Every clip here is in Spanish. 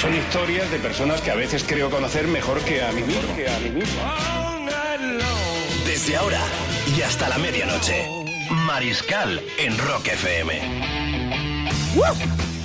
Son historias de personas que a veces creo conocer mejor que a mí mismo. Que a mí mismo. Desde ahora y hasta la medianoche. Mariscal en Rock FM.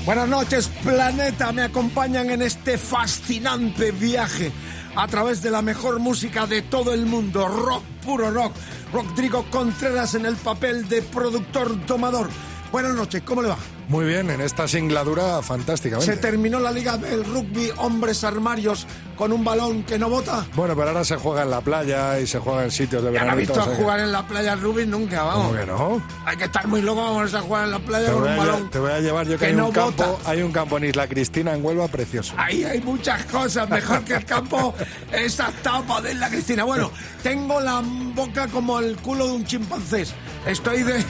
Buenas noches, planeta. Me acompañan en este fascinante viaje a través de la mejor música de todo el mundo. Rock, puro rock. Rodrigo Contreras en el papel de productor tomador. Buenas noches, ¿cómo le va? Muy bien, en esta singladura fantásticamente. Se terminó la liga del rugby hombres armarios con un balón que no bota. Bueno, pero ahora se juega en la playa y se juega en sitios de Ya no verano. he visto a jugar en la playa rugby nunca, vamos. ¿Cómo que no? Hay que estar muy loco vamos a jugar en la playa Te con un balón. te voy a llevar yo que, que hay, no un campo, bota. hay un campo en Isla Cristina, en Huelva, precioso. Ahí hay muchas cosas, mejor que el campo esa tapa de la Cristina. Bueno, tengo la boca como el culo de un chimpancés. Estoy de,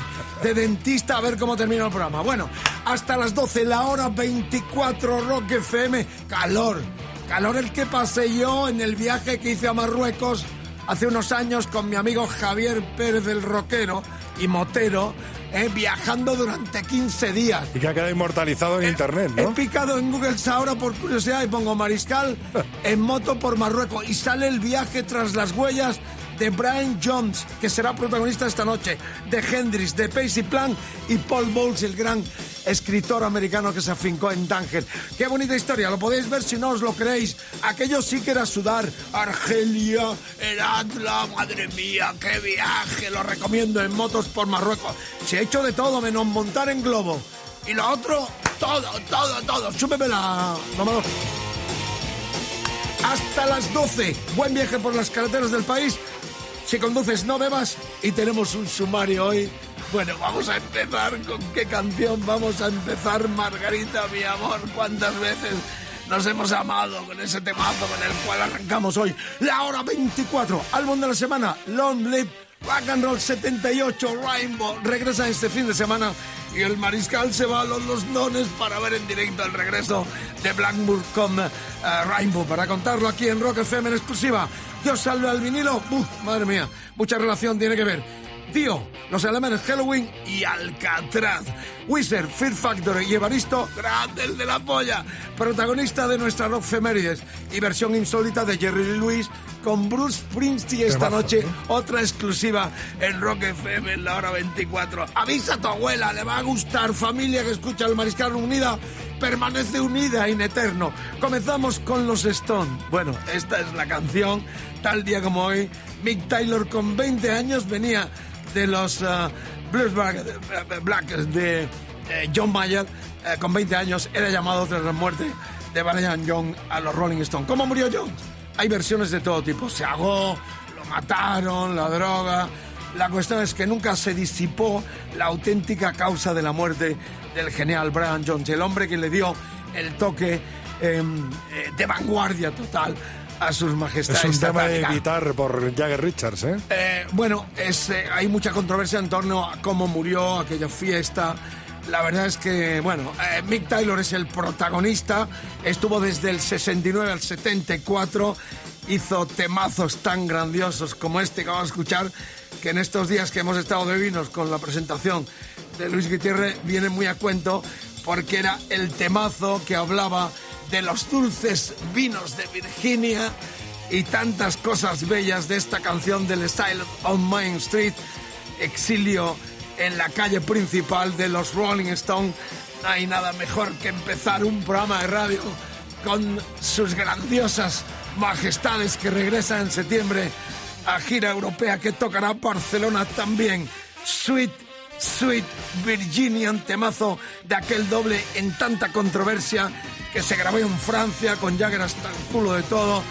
de dentista a ver cómo termina el programa. Bueno, hasta las 12, la hora 24, Rock FM. Calor, calor el que pasé yo en el viaje que hice a Marruecos hace unos años con mi amigo Javier Pérez del Roquero y Motero, eh, viajando durante 15 días. Y que ha quedado inmortalizado en internet, He ¿no? picado en Google ahora por curiosidad y pongo Mariscal en moto por Marruecos y sale el viaje tras las huellas de Brian Jones, que será protagonista esta noche, de Hendrix, de Pacey Plan y Paul Bowles, el gran escritor americano que se afincó en Tánger. Qué bonita historia, lo podéis ver si no os lo creéis. Aquello sí que era sudar. Argelia, el Atlas, madre mía, qué viaje, lo recomiendo en motos por Marruecos. Se ha hecho de todo menos montar en globo. Y lo otro, todo, todo, todo. Súbeme la. Hasta las 12. Buen viaje por las carreteras del país. Si conduces, no bebas. Y tenemos un sumario hoy. Bueno, vamos a empezar con qué canción vamos a empezar, Margarita, mi amor. ¿Cuántas veces nos hemos amado con ese temazo con el cual arrancamos hoy? La hora 24. Álbum de la semana, Long Live Rock and Roll 78 Rainbow regresa este fin de semana y el mariscal se va a los, los dones para ver en directo el regreso de Blackburn con eh, Rainbow para contarlo aquí en Rock FM en exclusiva. Dios salve al vinilo. Uf, madre mía, mucha relación tiene que ver. Tío, los alemanes Halloween y Alcatraz. Wizard, Fear Factory y Evaristo, grande el de la polla, protagonista de nuestra rock femérides y versión insólita de Jerry Lewis con Bruce Springsteen esta noche, ¿eh? otra exclusiva en Rock FM en la hora 24. Avisa a tu abuela, le va a gustar, familia que escucha el Mariscal Unida, permanece unida en eterno. Comenzamos con los Stone. Bueno, esta es la canción, tal día como hoy, Mick Taylor con 20 años venía de los uh, Blues Black, eh, Black de eh, John Mayer, eh, con 20 años, era llamado tras la muerte de Brian Young a los Rolling Stones. ¿Cómo murió John? Hay versiones de todo tipo. Se ahogó, lo mataron, la droga. La cuestión es que nunca se disipó la auténtica causa de la muerte del genial Brian Jones, el hombre que le dio el toque eh, eh, de vanguardia total a sus majestades. Es un tema de guitarra por Jagger Richards, ¿eh? Eh, bueno, es, eh, hay mucha controversia en torno a cómo murió aquella fiesta. La verdad es que, bueno, eh, Mick Taylor es el protagonista. Estuvo desde el 69 al 74. Hizo temazos tan grandiosos como este que vamos a escuchar, que en estos días que hemos estado de vinos con la presentación de Luis Gutiérrez viene muy a cuento porque era el temazo que hablaba de los dulces vinos de Virginia y tantas cosas bellas de esta canción del Style on Main Street, exilio en la calle principal de los Rolling Stones. No hay nada mejor que empezar un programa de radio con sus grandiosas majestades que regresan en septiembre a gira europea que tocará Barcelona también. Sweet Sweet Virginian, temazo de aquel doble en tanta controversia que se grabó en Francia con Jagger hasta el culo de todo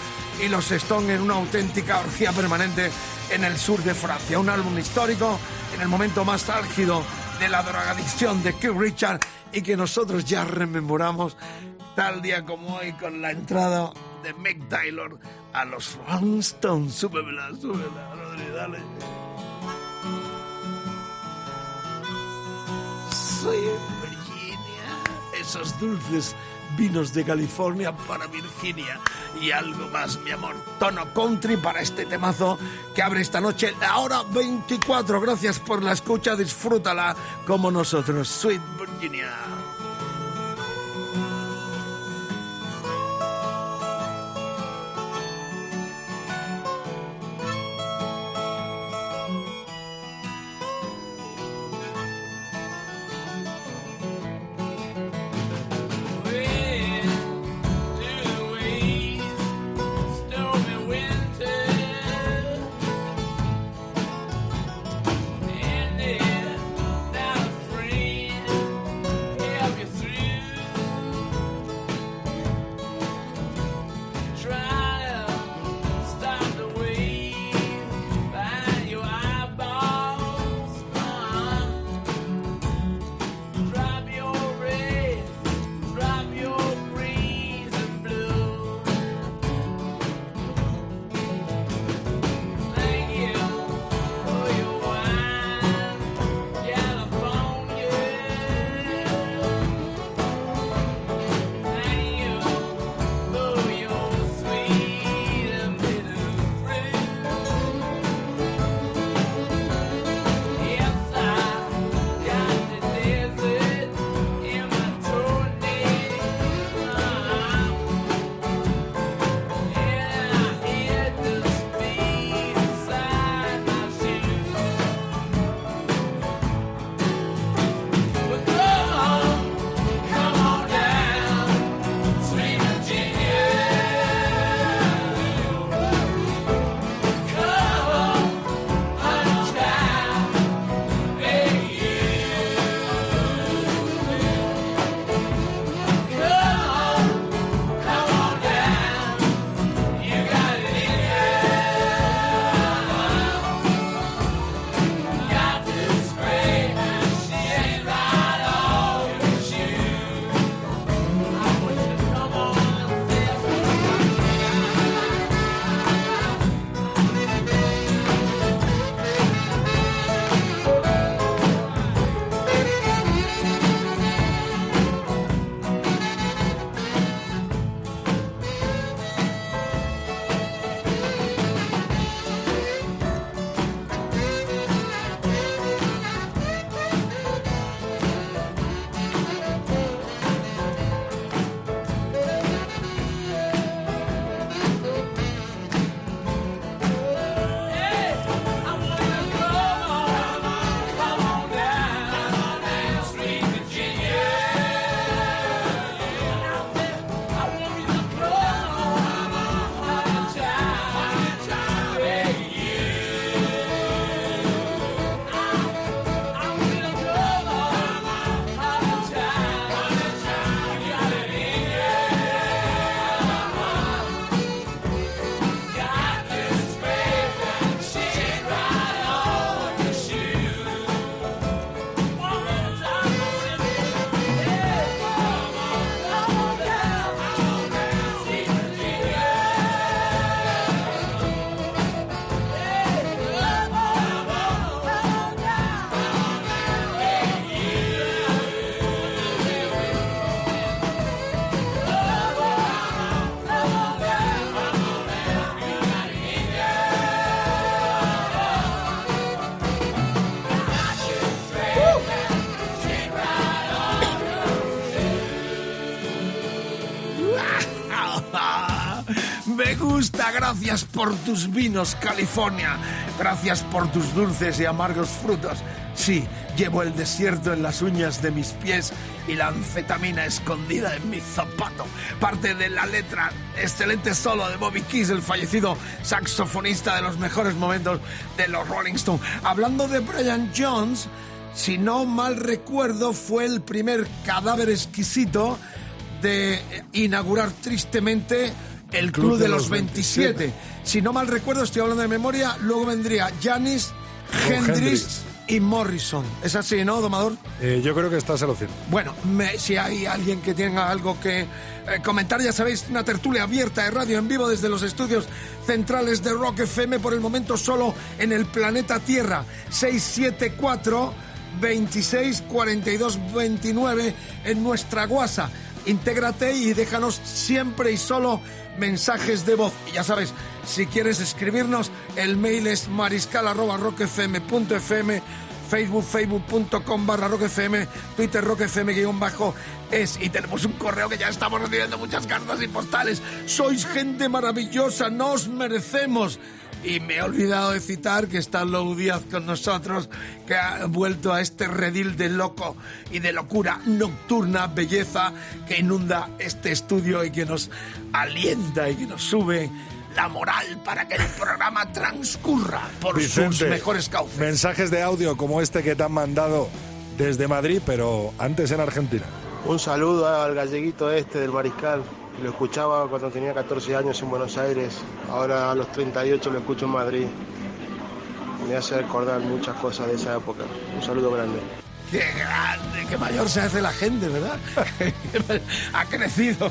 y los Stones en una auténtica orgía permanente en el sur de Francia. Un álbum histórico en el momento más álgido de la drogadicción de Keith Richard y que nosotros ya rememoramos tal día como hoy con la entrada de Mick Taylor a los Rolling Stones. Súbemela, súbemela, Rodri, dale. Soy Virginia. Esos dulces vinos de California para Virginia. Y algo más, mi amor. Tono country para este temazo que abre esta noche, la hora 24. Gracias por la escucha, disfrútala como nosotros. Sweet Virginia. Gracias por tus vinos, California. Gracias por tus dulces y amargos frutos. Sí, llevo el desierto en las uñas de mis pies y la anfetamina escondida en mi zapato. Parte de la letra, excelente solo de Bobby Keys, el fallecido saxofonista de los mejores momentos de los Rolling Stones. Hablando de Brian Jones, si no mal recuerdo, fue el primer cadáver exquisito de inaugurar tristemente el Club, de, los 27. Si no mal recuerdo, estoy hablando de memoria, luego vendría Janis, Hendrix, y Morrison. ¿Es así, no, domador? Eh, yo creo que estás lo cierto. Bueno, me- si hay alguien que tenga algo que eh, comentar, ya sabéis, una tertulia abierta de radio en vivo desde los estudios centrales de Rock FM, por el momento solo en el planeta Tierra. 674 26 42 29 en nuestra guasa. Intégrate y déjanos siempre y solo mensajes de voz. Y ya sabes, si quieres escribirnos, el mail es mariscal arroba rockfm.fm, Facebook, facebook.com barra rockfm, Twitter guion bajo es. Y tenemos un correo que ya estamos recibiendo muchas cartas y postales. Sois gente maravillosa, nos merecemos. Y me he olvidado de citar que está Lou Díaz con nosotros, que ha vuelto a este redil de loco y de locura nocturna, belleza que inunda este estudio y que nos alienta y que nos sube la moral para que el programa transcurra por sus Vicente, mejores cauces. mensajes de audio como este que te han mandado desde Madrid, pero antes en Argentina. Un saludo al galleguito este del Mariscal. Lo escuchaba cuando tenía 14 años en Buenos Aires. Ahora a los 38 lo escucho en Madrid. Me hace recordar muchas cosas de esa época. Un saludo grande. Qué grande, qué mayor se hace la gente, ¿verdad? ha crecido.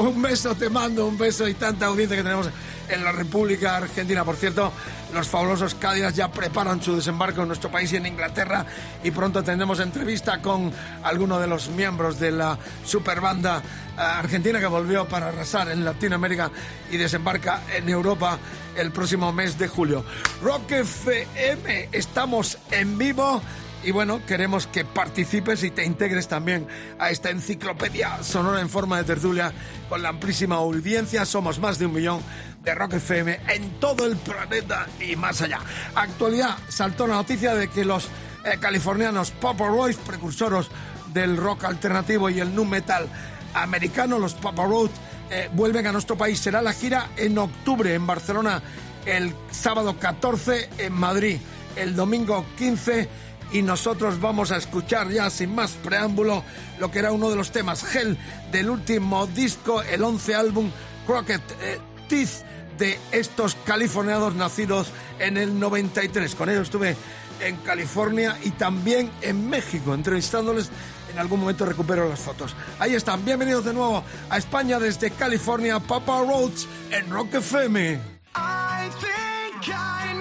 Un beso te mando, un beso y tanta audiencia que tenemos en la República Argentina. Por cierto, los fabulosos Cádiz ya preparan su desembarco en nuestro país y en Inglaterra y pronto tendremos entrevista con alguno de los miembros de la superbanda eh, argentina que volvió para arrasar en Latinoamérica y desembarca en Europa el próximo mes de julio. Rock FM, estamos en vivo. Y bueno, queremos que participes y te integres también a esta enciclopedia sonora en forma de tertulia con la amplísima audiencia. Somos más de un millón de Rock FM en todo el planeta y más allá. Actualidad, saltó la noticia de que los eh, californianos Papa Roach, precursores del rock alternativo y el nu metal americano, los Papa Roach, eh, vuelven a nuestro país. Será la gira en octubre en Barcelona, el sábado 14 en Madrid, el domingo 15 y nosotros vamos a escuchar ya sin más preámbulo lo que era uno de los temas Hell del último disco, el 11 álbum Crockett eh, Teeth de estos californianos nacidos en el 93. Con ellos estuve en California y también en México entrevistándoles. En algún momento recupero las fotos. Ahí están. Bienvenidos de nuevo a España desde California. Papa Roads en Rock FM. I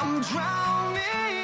I'm drowning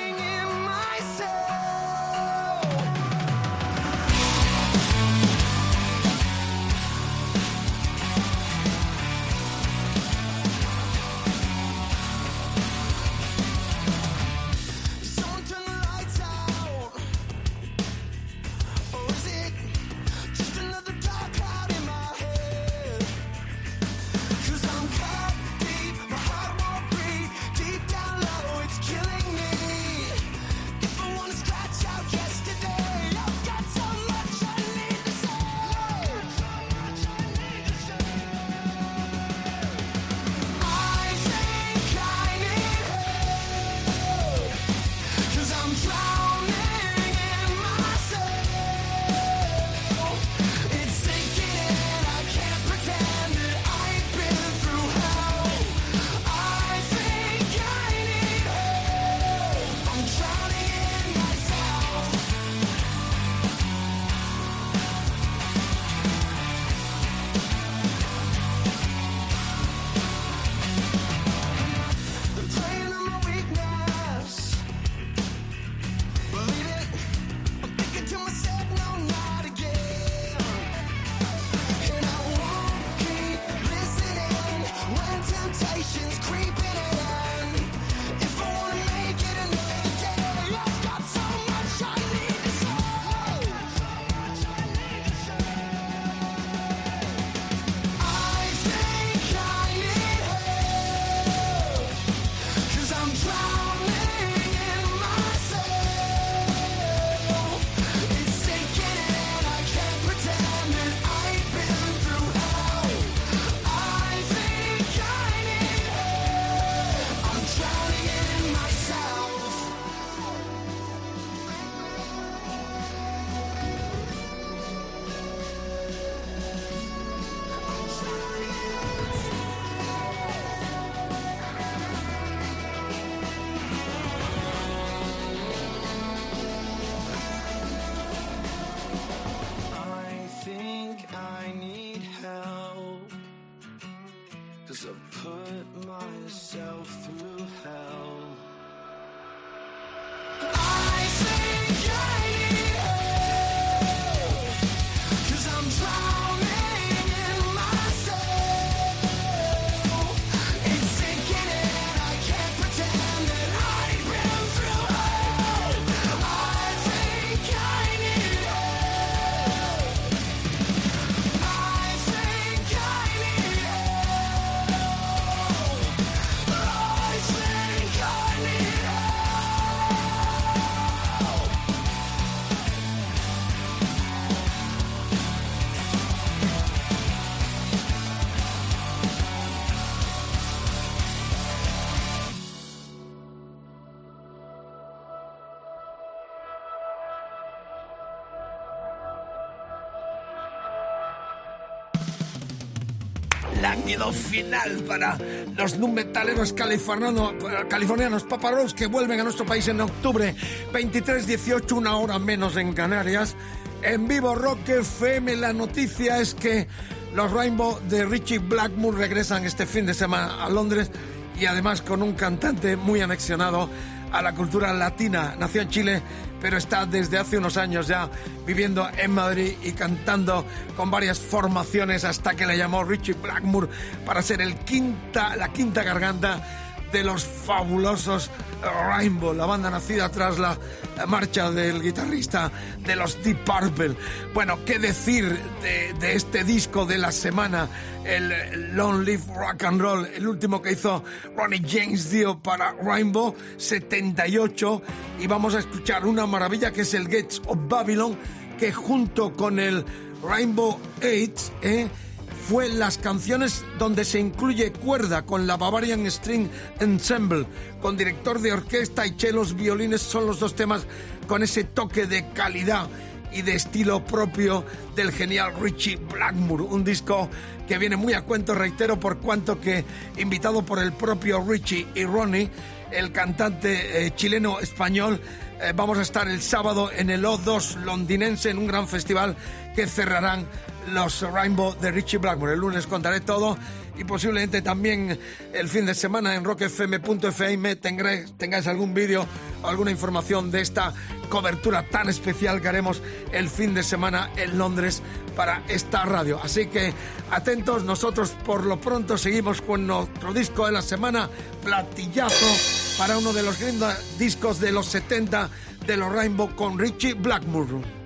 Lánguido final para los metaleros californianos, californianos Papa Roach que vuelven a nuestro país en octubre 23-18, una hora menos en Canarias. En vivo Rock FM, la noticia es que los Rainbow de Richie Blackmore regresan este fin de semana a Londres y además con un cantante muy anexionado a la cultura latina. Nació en Chile, pero está desde hace unos años ya viviendo en Madrid y cantando con varias formaciones hasta que le llamó Richie Blackmore para ser el quinta, la quinta garganta de los fabulosos Rainbow, la banda nacida tras la marcha del guitarrista de los Deep Purple. Bueno, ¿qué decir de, este disco de la semana? El Long Live Rock and Roll, el último que hizo Ronnie James Dio para Rainbow 78. Y vamos a escuchar una maravilla que es el Gates of Babylon, que junto con el Rainbow 8, ¿eh? Fue las canciones donde se incluye cuerda con la Bavarian String Ensemble, con director de orquesta y chelos, violines, son los dos temas con ese toque de calidad y de estilo propio del genial Richie Blackmore, un disco que viene muy a cuento, reitero, por cuanto que invitado por el propio Richie y Ronnie, el cantante eh, chileno español, eh, vamos a estar el sábado en el O2 londinense en un gran festival que cerrarán los Rainbow de Richie Blackmore. El lunes contaré todo y posiblemente también el fin de semana en rockfm.fm tengáis, algún vídeo o alguna información de esta cobertura tan especial que haremos el fin de semana en Londres para esta radio. Así que atentos, nosotros por lo pronto seguimos con nuestro disco de la semana, platillazo para uno de los grandes discos de los 70 de los Rainbow con Richie Blackmore.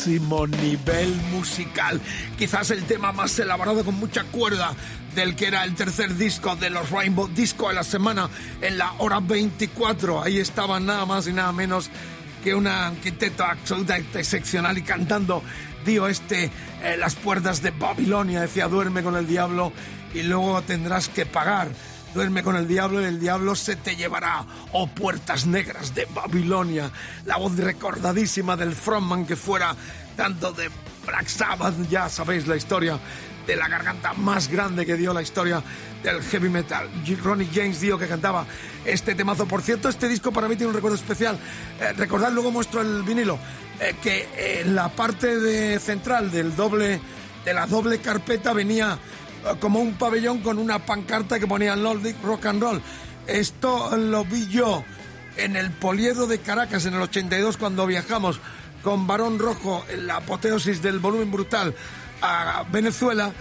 Máximo nivel musical. Quizás el tema más elaborado con mucha cuerda del que era el tercer disco de los Rainbow Disco de la semana en la hora 24. Ahí estaban nada más y nada menos que una quinteto absolutamente excepcional y cantando Dio este eh, Las puertas de Babilonia, decía duerme con el diablo y luego tendrás que pagar. Duerme con el diablo y el diablo se te llevará. Oh puertas negras de Babilonia. La voz recordadísima del frontman que fuera tanto de Black Sabbath, ya sabéis la historia de la garganta más grande que dio la historia del heavy metal. Ronnie James dio que cantaba este temazo. Por cierto, este disco para mí tiene un recuerdo especial. Eh, recordad, luego muestro el vinilo, eh, que en la parte central del doble, de la doble carpeta venía como un pabellón con una pancarta que ponía Nordic Rock and Roll. Esto lo vi yo en el Poliedro de Caracas en el 82 cuando viajamos con Barón Rojo en la apoteosis del volumen brutal a Venezuela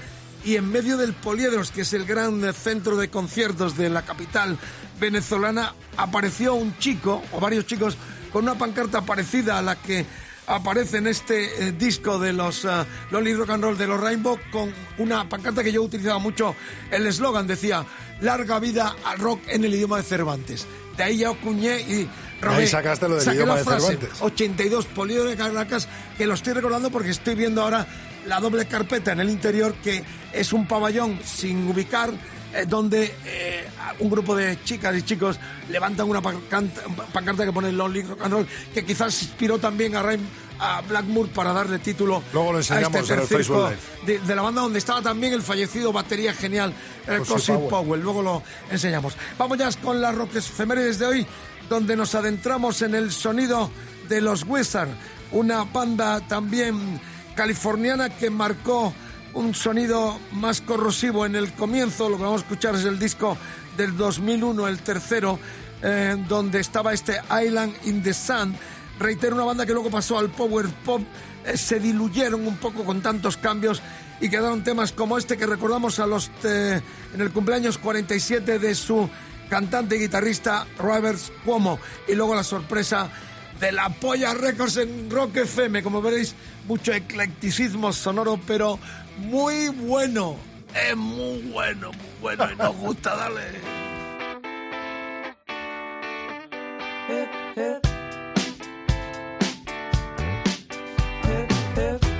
y en medio del Poliedros, que es el gran centro de conciertos de la capital venezolana, apareció un chico o varios chicos con una pancarta parecida a la que aparece en este eh, disco de los uh, Rock and Roll de los Rainbow con una pancarta que yo utilizaba mucho el eslogan decía larga vida al rock en el idioma de Cervantes de ahí ya acuñé y robé, Ahí sacaste lo del idioma de frase, Cervantes. 82 Poliedro de Caracas que lo estoy recordando porque estoy viendo ahora la doble carpeta en el interior que es un pabellón sin ubicar eh, donde eh, un grupo de chicas y chicos levantan una pancarta que pone Lonely Rock and Roll que quizás inspiró también a, Rain- a Blackmoor para darle título Luego lo a enseñamos este en el Facebook de, de la banda donde estaba también el fallecido batería genial el Cosi Cosi Powell. Powell. luego lo enseñamos vamos ya con las rock efemérides de hoy donde nos adentramos en el sonido de los Wizards una banda también californiana que marcó un sonido más corrosivo en el comienzo. Lo que vamos a escuchar es el disco del 2001, el tercero, eh, donde estaba este Island in the Sun. Reitero, una banda que luego pasó al power pop, eh, se diluyeron un poco con tantos cambios y quedaron temas como este que recordamos a los eh, en el cumpleaños 47 de su cantante y guitarrista Rivers Cuomo y luego la sorpresa de la Polla Records en Rock FM. Como veréis, mucho eclecticismo sonoro, pero muy bueno. Es muy bueno, muy bueno. Y nos gusta, dale. When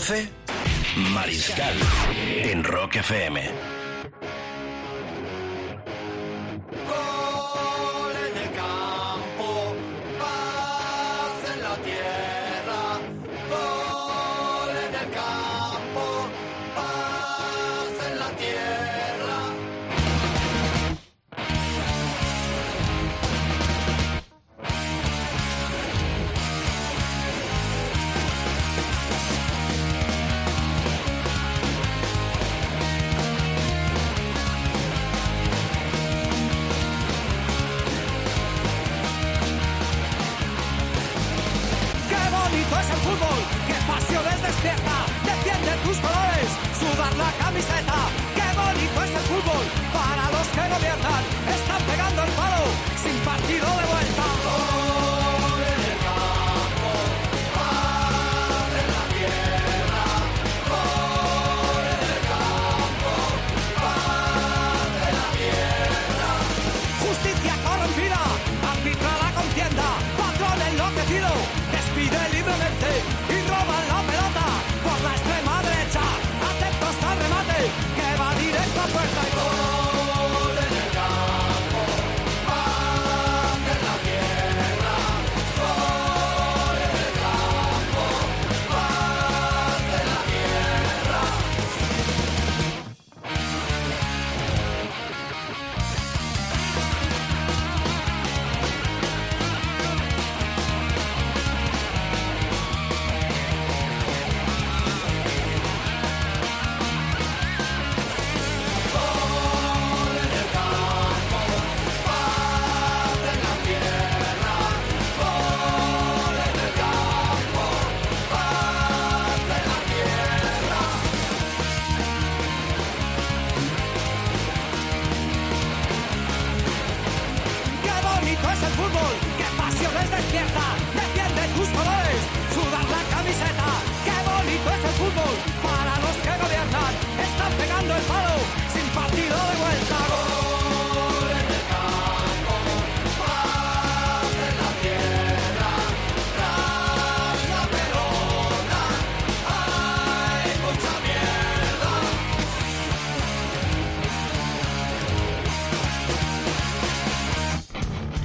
12, Mariscal en Rock FM.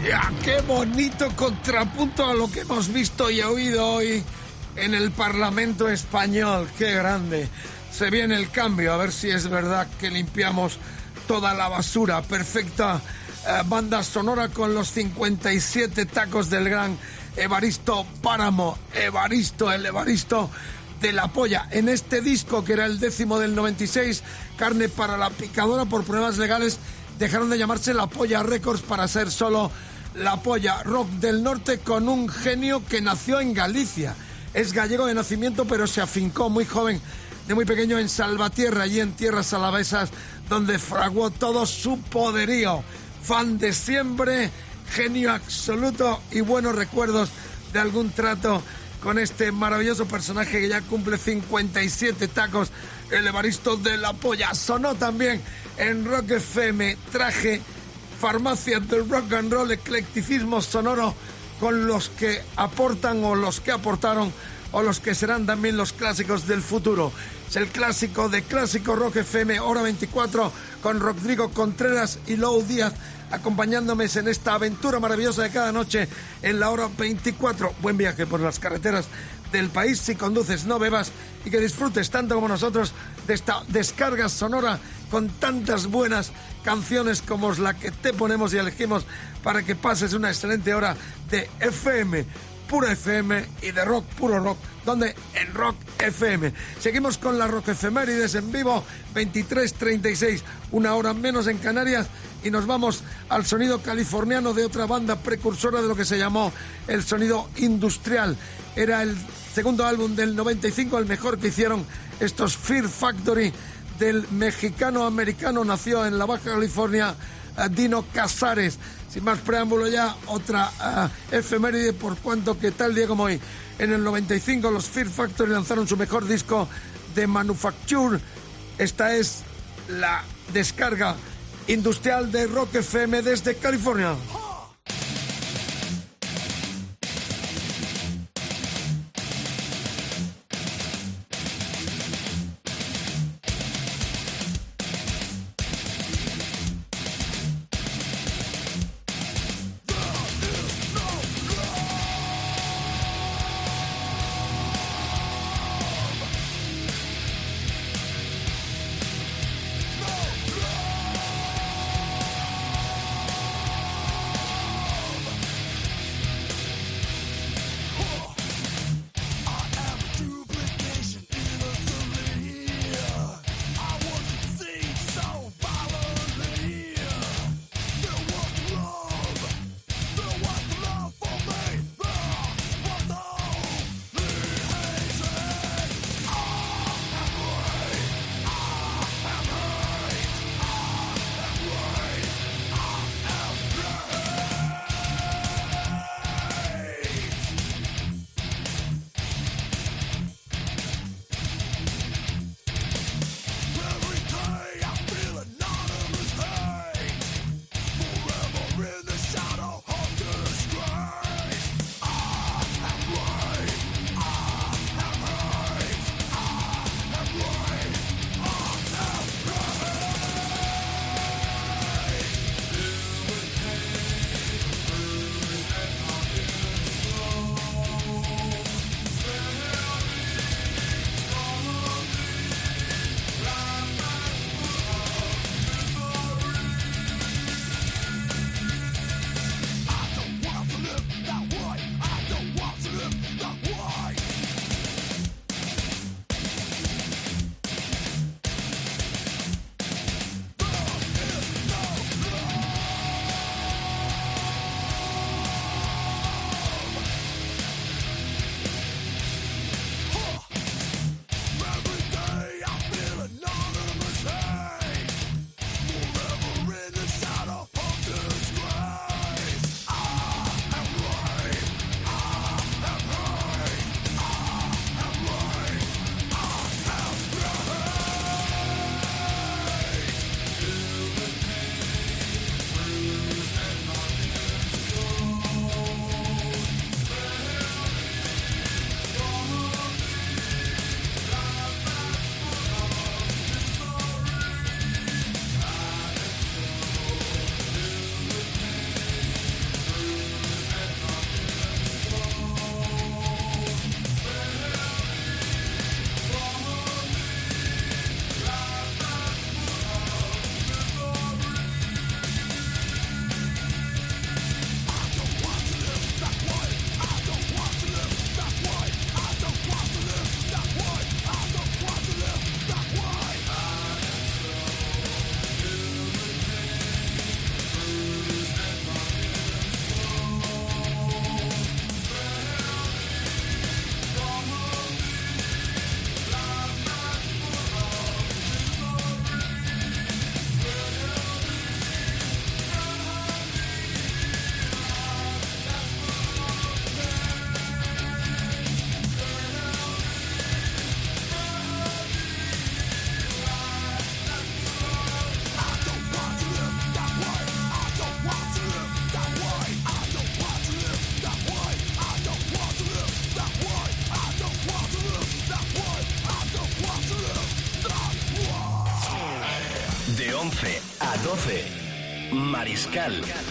Ya, qué bonito contrapunto a lo que hemos visto y oído hoy en el Parlamento español. Qué grande. Se viene el cambio, a ver si es verdad que limpiamos toda la basura. Perfecta eh, banda sonora con los 57 tacos del gran Evaristo Páramo. Evaristo, el Evaristo de la polla. En este disco, que era el décimo del 96, Carne para la Picadora, por problemas legales, dejaron de llamarse La Polla Records para ser solo La Polla Rock del Norte con un genio que nació en Galicia. Es gallego de nacimiento, pero se afincó muy joven, de muy pequeño, en Salvatierra, allí en tierras alavesas, donde fraguó todo su poderío. Fan de siempre, genio absoluto y buenos recuerdos de algún trato con este maravilloso personaje que ya cumple 57 tacos, el Evaristo de la Polla. Sonó también en Rock FM, traje farmacia del rock and roll, eclecticismo sonoro con los que aportan o los que aportaron o los que serán también los clásicos del futuro. Es el clásico de Clásico Rock FM, hora 24, con Rodrigo Contreras y Lou Díaz acompañándome en esta aventura maravillosa de cada noche en la hora 24. Buen viaje por las carreteras del país. Si conduces, no bebas y que disfrutes tanto como nosotros de esta descarga sonora con tantas buenas canciones como la que te ponemos y elegimos para que pases una excelente hora de FM, pura FM y de rock, puro rock, donde en Rock FM. Seguimos con la Rock Efemérides en vivo, 23.36, una hora menos en Canarias y nos vamos al sonido californiano de otra banda precursora de lo que se llamó el sonido industrial. Era el segundo álbum del 95, el mejor que hicieron estos Fear Factory del mexicano-americano, nació en la Baja California, eh, Dino Casares. Sin más preámbulo ya, otra eh, efeméride por cuanto que tal día como hoy, en el 95 los Fear Factory lanzaron su mejor disco de Manufacture. Esta es la descarga industrial de Rock FM desde California. Mariscal.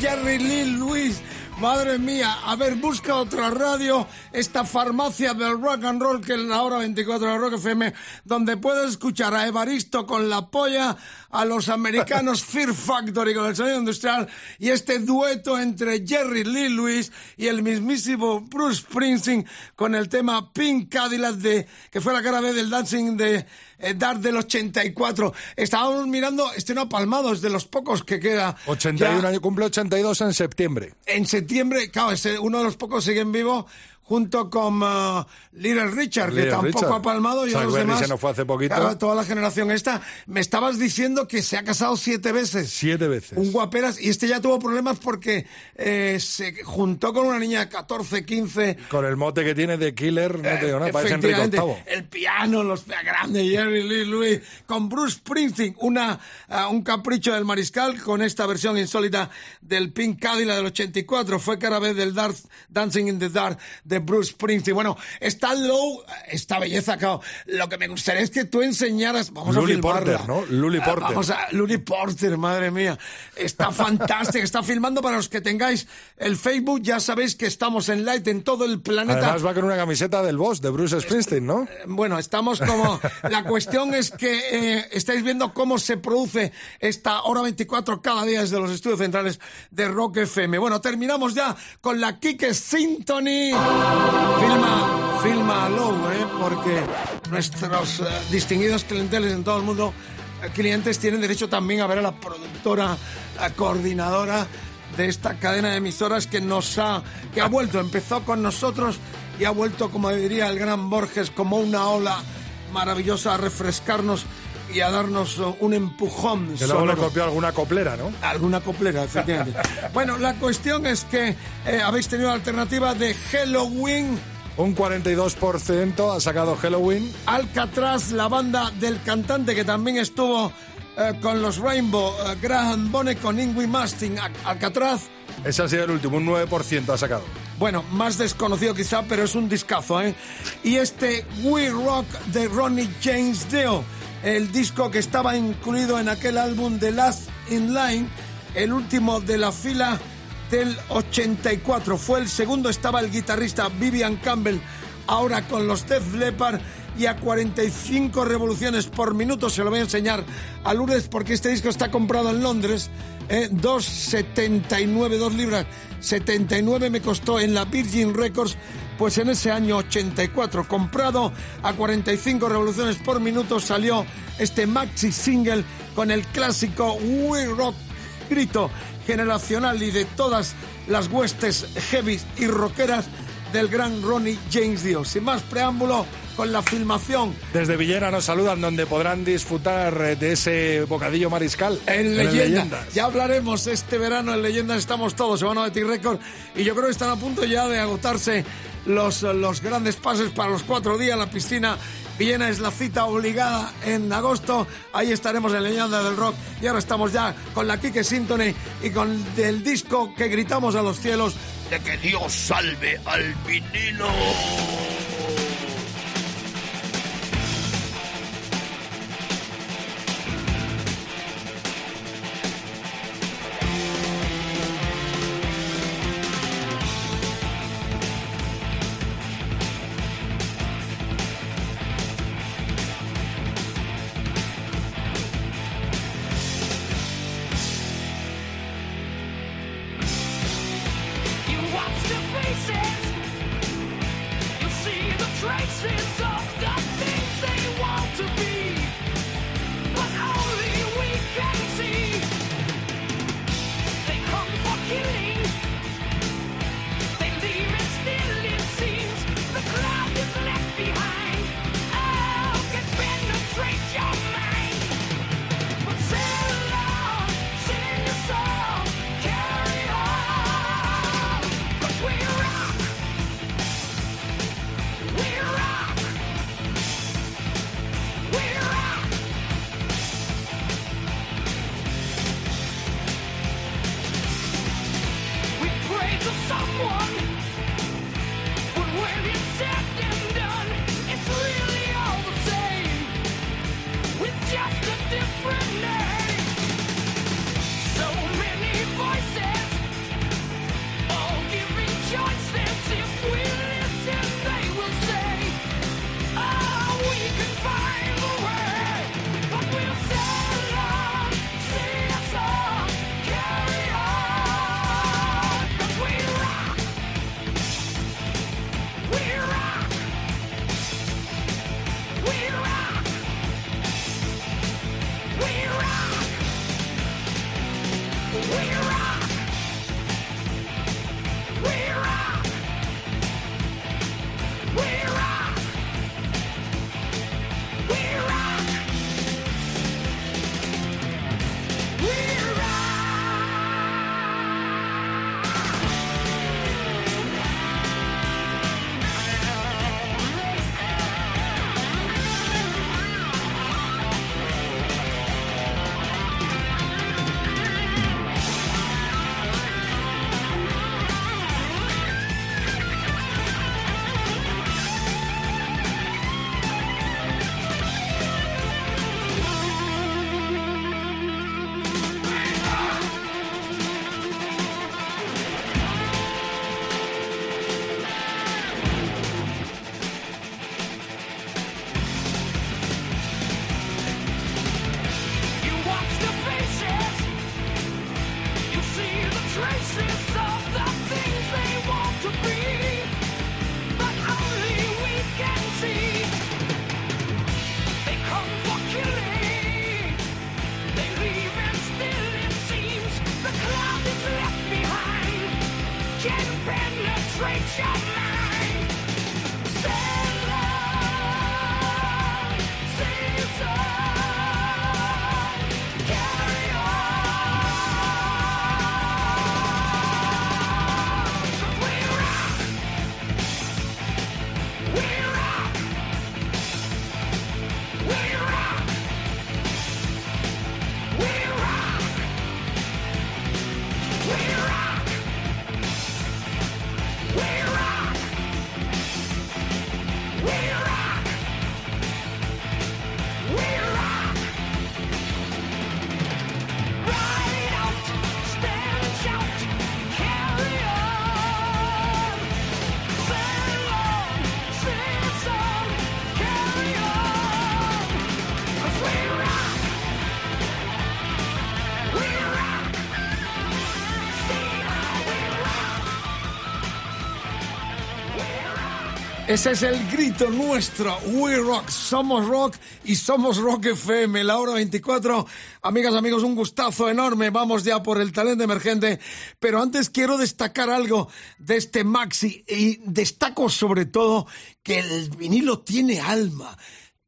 Jerry Lee Lewis. Madre mía, a ver, busca otra radio, esta farmacia del rock and roll que es la hora 24 de Rock FM, donde puedes escuchar a Evaristo con la polla, a los americanos Fear Factory con el sonido industrial y este dueto entre Jerry Lee Lewis y el mismísimo Bruce Springsteen con el tema Pink Cadillac de, que fue la cara B del Dancing de eh, Dark del 84. Estábamos mirando, este no ha palmado, es de los pocos que queda. 81 Ya años, cumple 82 en septiembre. en septiembre, claro, uno de los pocos sigue en vivo junto con uh, Little Richard, que Little tampoco Richard. ha palmado. Y Chuck los demás, se nos fue hace poquito. claro, toda la generación esta. Me estabas diciendo que se ha casado siete veces. Siete veces. Un guaperas. Y este ya tuvo problemas porque eh, se juntó con una niña de 14, 15. Con el mote que tiene de Killer, no te digo nada, parece Enrique VIII. el piano, los grandes, Jerry Lee Lewis, con Bruce Springsteen, una, ah, un capricho del mariscal con esta versión insólita del Pink Cadillac del 84. Fue cara vez del Dark, Dancing in the Dark de Bruce Springsteen. Bueno, está low, esta belleza, claro. Lo que me gustaría es que tú enseñaras, vamos Luli a filmarla. Porter, ¿no? Luli Ah, Porter. Vamos a, Luli Porter, madre mía. Está fantástica, está filmando para los que tengáis el Facebook, ya sabéis que estamos en Light en todo el planeta. Además va con una camiseta del boss, de Bruce Springsteen, ¿no? Bueno, estamos como... La cuestión es que eh, estáis viendo cómo se produce esta hora 24 cada día desde los estudios centrales de Rock FM. Bueno, terminamos ya con la Kike Symphony. Filma, filma low, ¿eh? Porque nuestros eh, distinguidos clienteles en todo el mundo, eh, clientes, tienen derecho también a ver a la productora, la coordinadora de esta cadena de emisoras que nos ha, que ha vuelto, empezó con nosotros y ha vuelto, como diría el gran Borges, como una ola maravillosa a refrescarnos y a darnos uh, un empujón. Que luego le copió alguna coplera, ¿no? Alguna coplera, efectivamente. bueno, la cuestión es que eh, habéis tenido la alternativa de Halloween. Un 42% ha sacado Halloween. Alcatraz, la banda del cantante que también estuvo eh, con los Rainbow, eh, Graham Bonnet con Ingrid Mastin, Al- Alcatraz. Ese ha sido el último, un 9% ha sacado. Bueno, más desconocido quizá, pero es un discazo, ¿eh? Y este We Rock de Ronnie James Dio, el disco que estaba incluido en aquel álbum de Last in Line, el último de la fila del 84. Fue el segundo, estaba el guitarrista Vivian Campbell, ahora con los Def Leppard y a 45 revoluciones por minuto. Se lo voy a enseñar a Lourdes porque este disco está comprado en Londres. Eh, 2,79, 2 libras 79 me costó en la Virgin Records, pues en ese año 84, comprado a 45 revoluciones por minuto, salió este maxi single con el clásico We Rock, grito generacional y de todas las huestes heavy y rockeras del gran Ronnie James Dio. Sin más preámbulo, con la filmación Desde Villena nos saludan, donde podrán disfrutar eh, de ese bocadillo mariscal. En. Leyendas. Ya hablaremos este verano en Leyendas, estamos todos, se van a Betty Record. Y yo creo que están a punto ya de agotarse los, los grandes pases para los cuatro días. La piscina Villena es la cita obligada en agosto. Ahí estaremos en Leyenda del Rock. Y ahora estamos ya con la Kike Symphony y con el disco que gritamos a los cielos de que Dios salve al vinilo. can penetrate your Ese es el grito nuestro. We Rock, somos rock y somos Rock FM. La hora 24. Amigas, amigos, un gustazo enorme. Vamos ya por el talento emergente. Pero antes quiero destacar algo de este maxi y destaco sobre todo que el vinilo tiene alma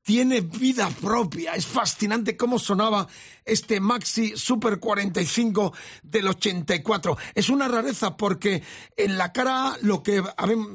tiene vida propia. Es fascinante cómo sonaba este Maxi Super 45 del 84. Es una rareza porque en la cara lo que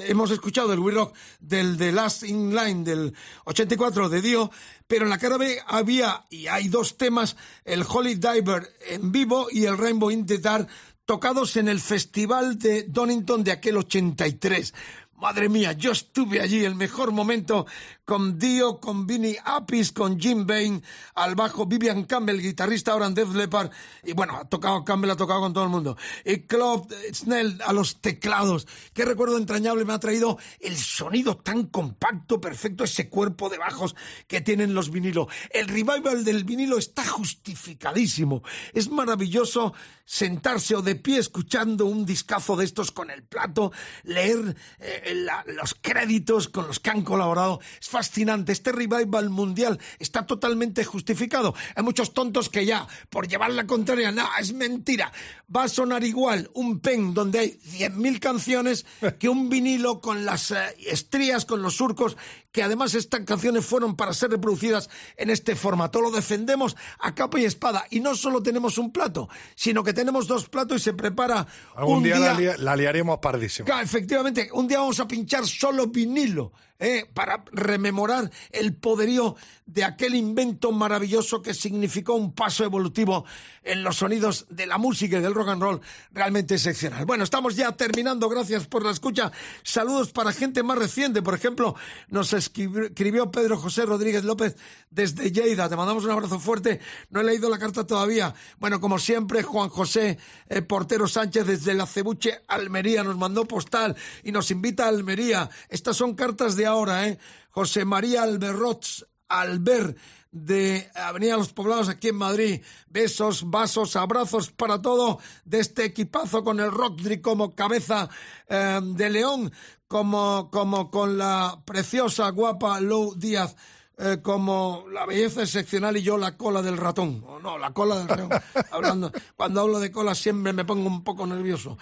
hemos escuchado del We Rock del The Last In Line del 84 de Dio, pero en la cara B había y hay dos temas, el Holy Diver en vivo y el Rainbow in the Dark tocados en el festival de Donington de aquel 83. Madre mía, yo estuve allí, el mejor momento con Dio, con Vinnie Apis, con Jim Bain, al bajo Vivian Campbell, guitarrista ahora en Def Leppard, y bueno, ha tocado Campbell, ha tocado con todo el mundo. Y Claude Snell a los teclados. Qué recuerdo entrañable me ha traído el sonido tan compacto, perfecto, ese cuerpo de bajos que tienen los vinilos. El revival del vinilo está justificadísimo. Es maravilloso sentarse o de pie escuchando un discazo de estos con el plato, leer eh, la, los créditos con los que han colaborado. Es fascinante. Este revival mundial está totalmente justificado. Hay muchos tontos que ya, por llevar la contraria, no, es mentira. Va a sonar igual un pen donde hay 100.000 canciones que un vinilo con las eh, estrías, con los surcos, que además estas canciones fueron para ser reproducidas en este formato. Lo defendemos a capa y espada. Y no solo tenemos un plato, sino que tenemos dos platos y se prepara Algún un día, día... La, li- la liaremos pardísimo. Claro, efectivamente, un día vamos a pinchar solo vinilo, ¿eh? para rememorar el poderío de aquel invento maravilloso que significó un paso evolutivo en los sonidos de la música y del rock and roll realmente excepcional. Bueno, estamos ya terminando, gracias por la escucha. Saludos para gente más reciente, por ejemplo, nos escribió Pedro José Rodríguez López desde Lleida, te mandamos un abrazo fuerte, no he leído la carta todavía. Bueno, como siempre, Juan José eh, Portero Sánchez desde la Cebuche, Almería, nos mandó postal y nos invita a Almería. Estas son cartas de ahora, ¿eh? José María Alberrots, Alber de Avenida Los Poblados aquí en Madrid. Besos, vasos, abrazos para todo de este equipazo con el Rockdry como cabeza eh, de león, como, como con la preciosa, guapa Lou Díaz. eh, como la belleza excepcional y yo la cola del ratón. O no, la cola del ratón. Hablando, cuando hablo de cola siempre me pongo un poco nervioso.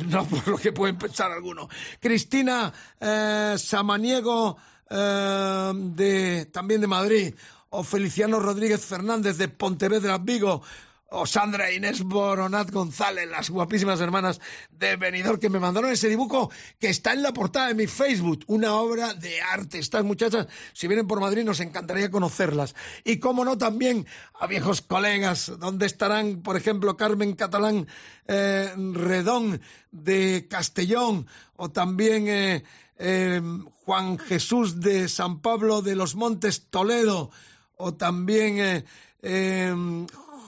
No por lo que pueden pensar algunos. Cristina eh, Samaniego, eh, de, también de Madrid, o Feliciano Rodríguez Fernández de Pontevedra, Vigo, o Sandra Inés Boronat González, las guapísimas hermanas de Benidorm que me mandaron ese dibujo que está en la portada de mi Facebook, una obra de arte. Estas muchachas, si vienen por Madrid, nos encantaría conocerlas. Y cómo no, también a viejos colegas, donde estarán, por ejemplo, Carmen Catalán eh, Redón de Castellón, o también eh, eh, Juan Jesús de San Pablo de los Montes Toledo, o también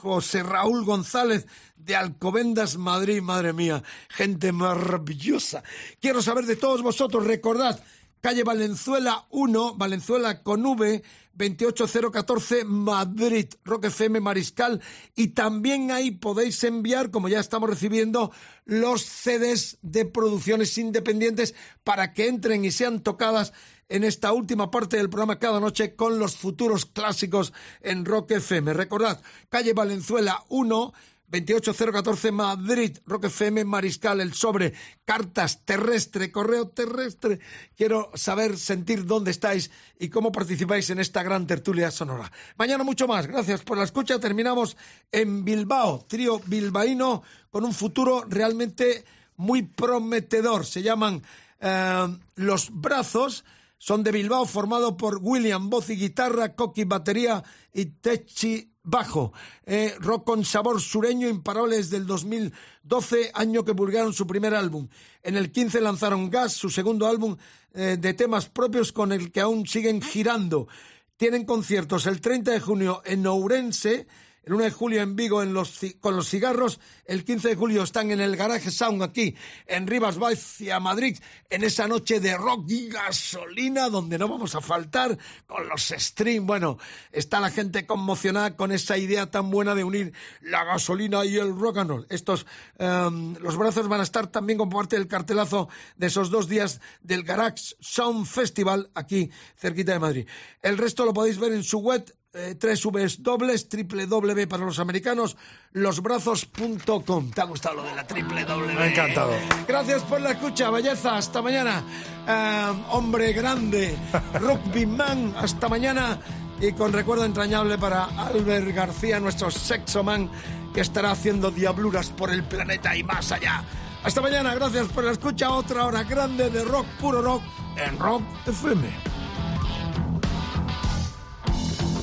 José Raúl González de Alcobendas, Madrid, madre mía, gente maravillosa. Quiero saber de todos vosotros, recordad, calle Valenzuela 1, Valenzuela con V, 28014 Madrid, Rock FM Mariscal, y también ahí podéis enviar, como ya estamos recibiendo, los CDs de producciones independientes para que entren y sean tocadas en esta última parte del programa cada noche con los futuros clásicos en Rock FM. Recordad, calle Valenzuela 1, 28014 Madrid, Rock FM Mariscal, el sobre, cartas terrestre, correo terrestre. Quiero saber, sentir dónde estáis y cómo participáis en esta gran tertulia sonora. Mañana mucho más. Gracias por la escucha. Terminamos en Bilbao, trío bilbaíno con un futuro realmente muy prometedor. Se llaman eh, Los Brazos. Son de Bilbao, formado por William, voz y guitarra, Coqui, batería y Techi, bajo. Eh, rock con sabor sureño imparable desde el 2012, año que publicaron su primer álbum. En el 15 lanzaron Gas, su segundo álbum eh, de temas propios con el que aún siguen girando. Tienen conciertos el 30 de junio en Ourense El 1 de julio en Vigo en los, con los cigarros. El 15 de julio están en el Garage Sound aquí en Rivas Vacia, Madrid, en esa noche de rock y gasolina donde no vamos a faltar con los stream. Bueno, está la gente conmocionada con esa idea tan buena de unir la gasolina y el rock and roll. Estos, em, los brazos van a estar también como parte del cartelazo de esos dos días del Garage Sound Festival aquí cerquita de Madrid. El resto lo podéis ver en su web eh, tres Vs dobles, triple W para los americanos, losbrazos.com. ¿Te ha gustado lo de la triple W? Me ha encantado. Gracias por la escucha, belleza. Hasta mañana. Eh, hombre grande, rugbyman. Hasta mañana. Y con recuerdo entrañable para Albert García, nuestro sexoman, que estará haciendo diabluras por el planeta y más allá. Hasta mañana. Gracias por la escucha. Otra hora grande de rock, puro rock, en Rock FM.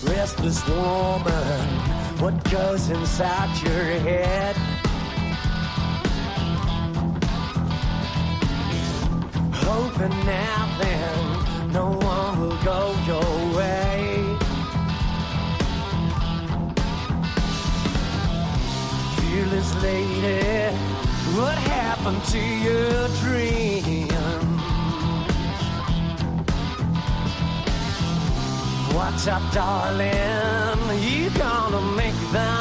Restless woman, what goes inside your head? Hoping now then no one will go your way. Fearless lady, what happened to your dreams? What's up, darling? You gonna make them